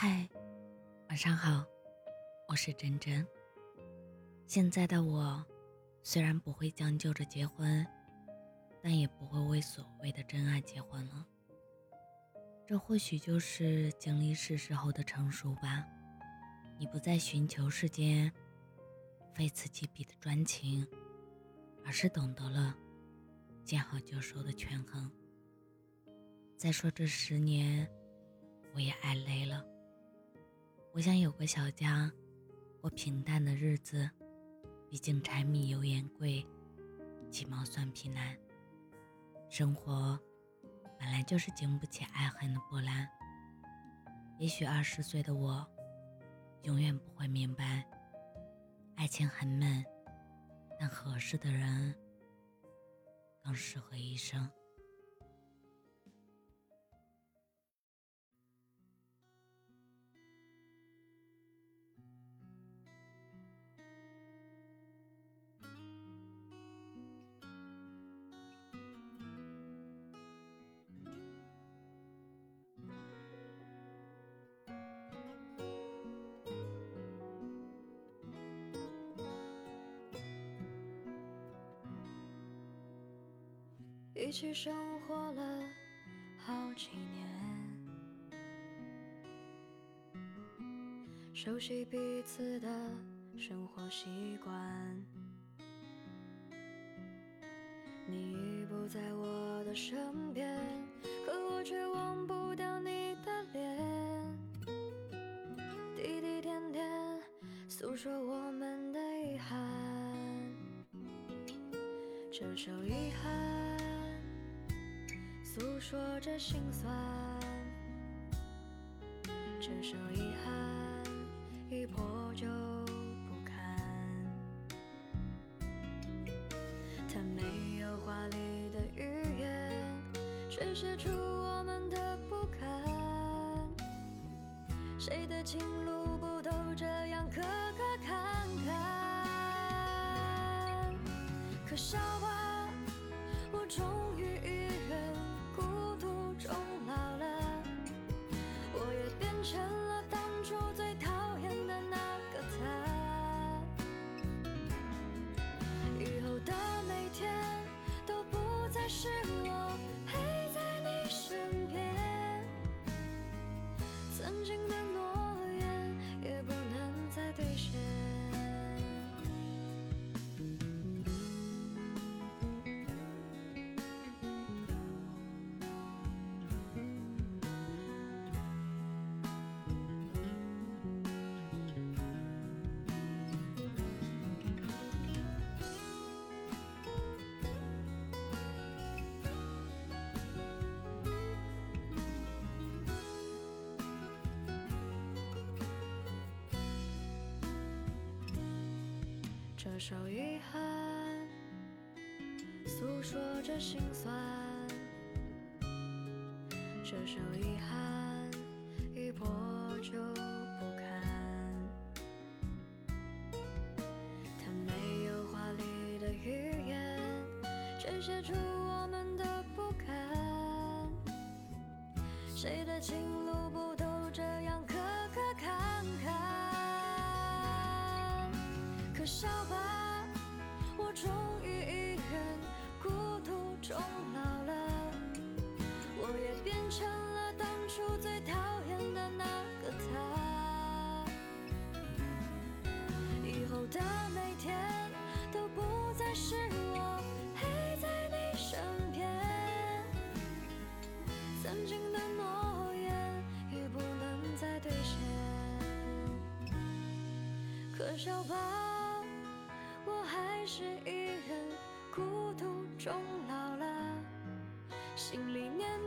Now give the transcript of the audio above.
嗨，晚上好，我是真真。现在的我，虽然不会将就着结婚，但也不会为所谓的真爱结婚了。这或许就是经历世事后的成熟吧。你不再寻求世间非此即彼的专情，而是懂得了见好就收的权衡。再说这十年，我也爱累了。我想有个小家，过平淡的日子。毕竟柴米油盐贵，鸡毛蒜皮难。生活本来就是经不起爱恨的波澜。也许二十岁的我，永远不会明白，爱情很闷，但合适的人更适合一生。一起生活了好几年，熟悉彼此的生活习惯。你已不在我的身边，可我却忘不掉你的脸。滴滴点点，诉说我们的遗憾。这首遗憾。诉说着心酸，这首遗憾一破就不堪。它没有华丽的语言，却写出我们的不甘。谁的情路不都这样磕磕坎坎？可笑吧，我终于。这首遗憾，诉说着心酸。这首遗憾，一破就不堪。它没有华丽的语言，却写出我们的不甘。谁的情可笑吧。我还是一人孤独终老了，心里面。